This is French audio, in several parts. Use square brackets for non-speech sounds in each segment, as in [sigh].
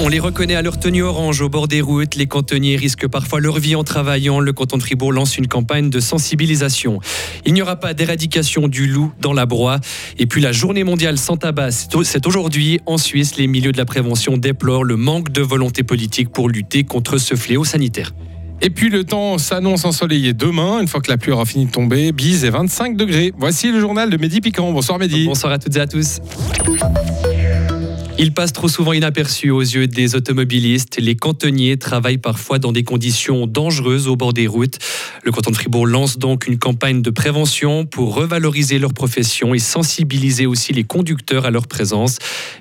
On les reconnaît à leur tenue orange au bord des routes. Les cantonniers risquent parfois leur vie en travaillant. Le canton de Fribourg lance une campagne de sensibilisation. Il n'y aura pas d'éradication du loup dans la broie. Et puis la journée mondiale sans tabac, c'est aujourd'hui. En Suisse, les milieux de la prévention déplorent le manque de volonté politique pour lutter contre ce fléau sanitaire. Et puis le temps s'annonce ensoleillé demain, une fois que la pluie aura fini de tomber. Bise et 25 degrés. Voici le journal de Mehdi Piquant. Bonsoir Mehdi. Bonsoir à toutes et à tous. Ils passent trop souvent inaperçus aux yeux des automobilistes. Les cantonniers travaillent parfois dans des conditions dangereuses au bord des routes. Le canton de Fribourg lance donc une campagne de prévention pour revaloriser leur profession et sensibiliser aussi les conducteurs à leur présence.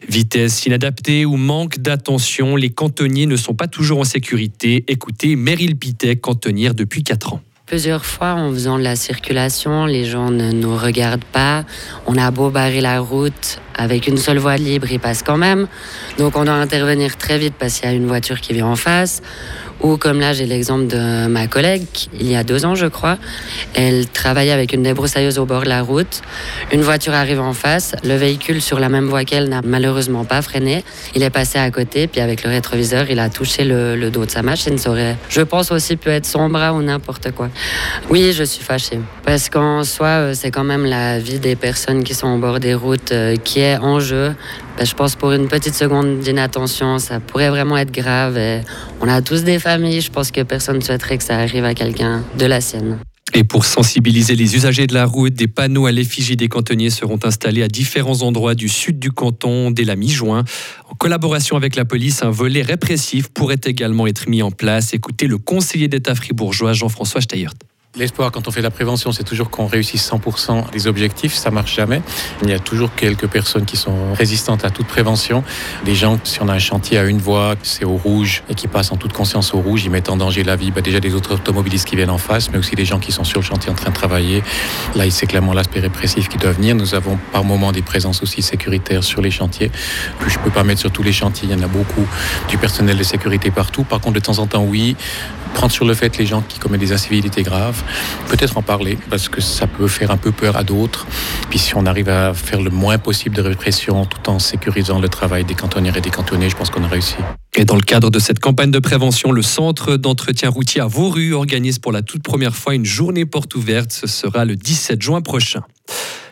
Vitesse inadaptée ou manque d'attention, les cantonniers ne sont pas toujours en sécurité. Écoutez Meryl Pitet, cantonnière depuis 4 ans. Plusieurs fois, en faisant de la circulation, les gens ne nous regardent pas. On a beau barrer la route avec une seule voie libre, ils passent quand même. Donc on doit intervenir très vite parce qu'il y a une voiture qui vient en face. Ou comme là, j'ai l'exemple de ma collègue, il y a deux ans, je crois. Elle travaillait avec une débroussailleuse au bord de la route. Une voiture arrive en face. Le véhicule sur la même voie qu'elle n'a malheureusement pas freiné. Il est passé à côté, puis avec le rétroviseur, il a touché le, dos de sa machine. Ça aurait, je pense aussi, pu être son bras ou n'importe quoi. Oui, je suis fâchée. Parce qu'en soi, euh, c'est quand même la vie des personnes qui sont au bord des routes euh, qui est en jeu. Ben, je pense pour une petite seconde d'inattention, ça pourrait vraiment être grave. on a tous des familles, je pense que personne ne souhaiterait que ça arrive à quelqu'un de la sienne. Et pour sensibiliser les usagers de la route, des panneaux à l'effigie des cantonniers seront installés à différents endroits du sud du canton dès la mi-juin. En collaboration avec la police, un volet répressif pourrait également être mis en place. Écoutez le conseiller d'État fribourgeois Jean-François Steyert. L'espoir quand on fait la prévention, c'est toujours qu'on réussisse 100% des objectifs. Ça marche jamais. Il y a toujours quelques personnes qui sont résistantes à toute prévention. Des gens, si on a un chantier à une voie, c'est au rouge et qui passent en toute conscience au rouge, ils mettent en danger la vie bah, déjà des autres automobilistes qui viennent en face, mais aussi des gens qui sont sur le chantier en train de travailler. Là, c'est clairement l'aspect répressif qui doit venir. Nous avons par moment des présences aussi sécuritaires sur les chantiers. Que je peux pas mettre sur tous les chantiers. Il y en a beaucoup du personnel de sécurité partout. Par contre, de temps en temps, oui, prendre sur le fait les gens qui commettent des incivilités graves, peut-être en parler, parce que ça peut faire un peu peur à d'autres. Puis si on arrive à faire le moins possible de répression tout en sécurisant le travail des cantonnières et des cantonniers, je pense qu'on a réussi. Et dans le cadre de cette campagne de prévention, le Centre d'entretien routier à Vauru organise pour la toute première fois une journée porte ouverte. Ce sera le 17 juin prochain.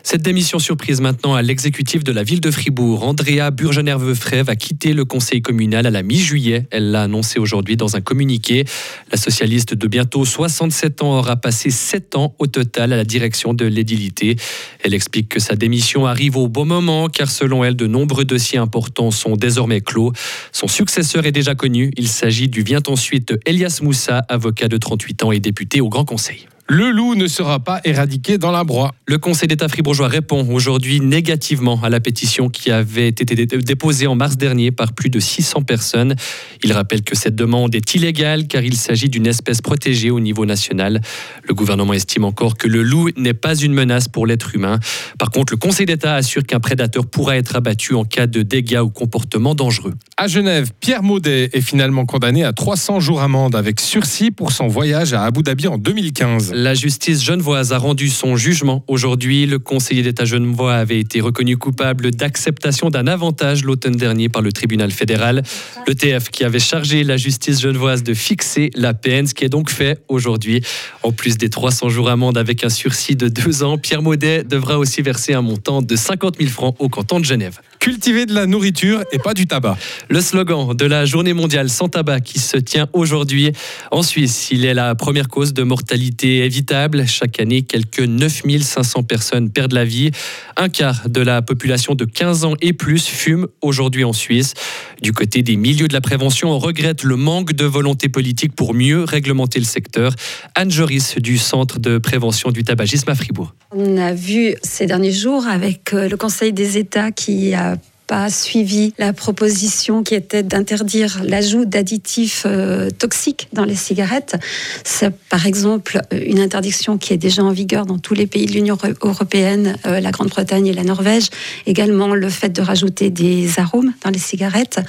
Cette démission surprise maintenant à l'exécutif de la ville de Fribourg. Andrea Burgener-Veufray va quitter le conseil communal à la mi-juillet. Elle l'a annoncé aujourd'hui dans un communiqué. La socialiste de bientôt 67 ans aura passé 7 ans au total à la direction de l'édilité. Elle explique que sa démission arrive au bon moment car selon elle, de nombreux dossiers importants sont désormais clos. Son successeur est déjà connu. Il s'agit du vient ensuite Elias Moussa, avocat de 38 ans et député au Grand Conseil. Le loup ne sera pas éradiqué dans la broie. Le Conseil d'État fribourgeois répond aujourd'hui négativement à la pétition qui avait été déposée en mars dernier par plus de 600 personnes. Il rappelle que cette demande est illégale car il s'agit d'une espèce protégée au niveau national. Le gouvernement estime encore que le loup n'est pas une menace pour l'être humain. Par contre, le Conseil d'État assure qu'un prédateur pourra être abattu en cas de dégâts ou comportement dangereux. À Genève, Pierre Maudet est finalement condamné à 300 jours amende avec sursis pour son voyage à Abu Dhabi en 2015. La justice genevoise a rendu son jugement aujourd'hui. Le conseiller d'État genevois avait été reconnu coupable d'acceptation d'un avantage l'automne dernier par le tribunal fédéral. Le TF qui avait chargé la justice genevoise de fixer la peine, ce qui est donc fait aujourd'hui. En plus des 300 jours amende avec un sursis de deux ans, Pierre Maudet devra aussi verser un montant de 50 000 francs au canton de Genève. Cultiver de la nourriture et pas du tabac. Le slogan de la journée mondiale sans tabac qui se tient aujourd'hui en Suisse, il est la première cause de mortalité évitable. Chaque année, quelques 9500 personnes perdent la vie. Un quart de la population de 15 ans et plus fume aujourd'hui en Suisse. Du côté des milieux de la prévention, on regrette le manque de volonté politique pour mieux réglementer le secteur. Anne Joris du Centre de prévention du tabagisme à Fribourg. On a vu ces derniers jours avec euh, le Conseil des États qui a pas suivi la proposition qui était d'interdire l'ajout d'additifs euh, toxiques dans les cigarettes. C'est par exemple une interdiction qui est déjà en vigueur dans tous les pays de l'Union européenne, euh, la Grande-Bretagne et la Norvège. Également le fait de rajouter des arômes dans les cigarettes.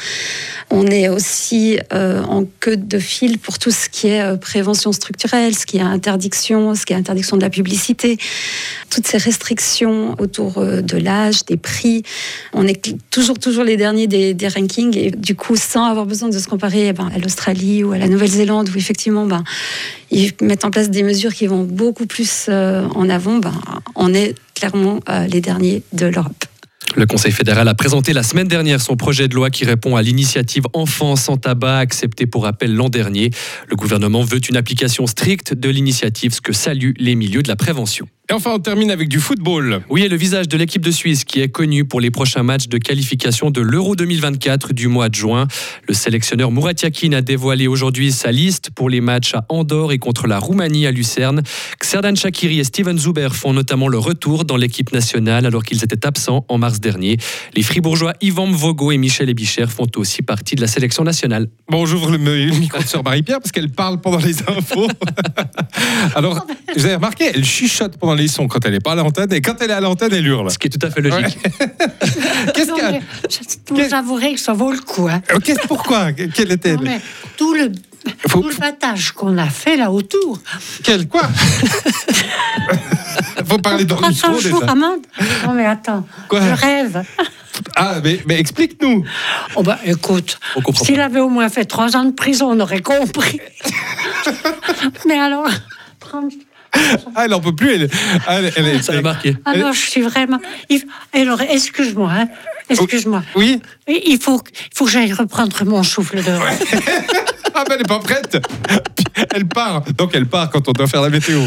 On est aussi euh, en queue de fil pour tout ce qui est prévention structurelle, ce qui est interdiction, ce qui est interdiction de la publicité, toutes ces restrictions autour de l'âge, des prix. On est toujours, toujours les derniers des, des, rankings et du coup, sans avoir besoin de se comparer eh ben, à l'Australie ou à la Nouvelle-Zélande, où effectivement, ben, ils mettent en place des mesures qui vont beaucoup plus euh, en avant, ben, on est clairement euh, les derniers de l'Europe. Le Conseil fédéral a présenté la semaine dernière son projet de loi qui répond à l'initiative Enfants sans tabac acceptée pour rappel l'an dernier. Le gouvernement veut une application stricte de l'initiative, ce que saluent les milieux de la prévention. Et enfin, on termine avec du football. Oui, et le visage de l'équipe de Suisse qui est connu pour les prochains matchs de qualification de l'Euro 2024 du mois de juin. Le sélectionneur Murat Yakin a dévoilé aujourd'hui sa liste pour les matchs à Andorre et contre la Roumanie à Lucerne. Xerdan Shakiri et Steven Zuber font notamment le retour dans l'équipe nationale alors qu'ils étaient absents en mars dernier. Les fribourgeois Yvan Vogo et Michel Ebicher font aussi partie de la sélection nationale. Bon, j'ouvre le micro de Marie-Pierre parce qu'elle parle pendant les infos. [laughs] alors, vous avez remarqué, elle chuchote pendant les sons quand elle n'est pas à l'antenne et quand elle est à l'antenne, elle hurle. Ce qui est tout à fait logique. [laughs] Qu'est-ce que vous avouerez que ça vaut le coup. Hein. Pourquoi? Quelle était Tout le Faut... tout le battage qu'on a fait là autour. Quel quoi? [laughs] Faut parler micro déjà. Amande non mais attends, quoi? je rêve. Ah, mais, mais explique-nous. Oh bah écoute, s'il avait au moins fait trois ans de prison, on aurait compris. [laughs] mais alors, ah, elle n'en peut plus. Elle, elle, elle, ça l'a marqué. Alors, je suis vraiment. Alors, excuse-moi. Hein. Excuse-moi. Oui. Il faut, il faut que j'aille reprendre mon souffle de. [laughs] ah, ben, elle n'est pas prête. Elle part. Donc, elle part quand on doit faire la météo.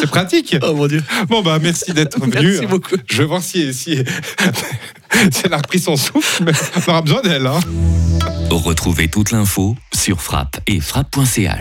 C'est pratique. Oh mon Dieu. Bon, bah, merci d'être venu. Merci beaucoup. Je vais voir si, si, [laughs] si elle a repris son souffle, mais on aura besoin d'elle. Hein. Retrouvez toute l'info sur frappe et frappe.ch.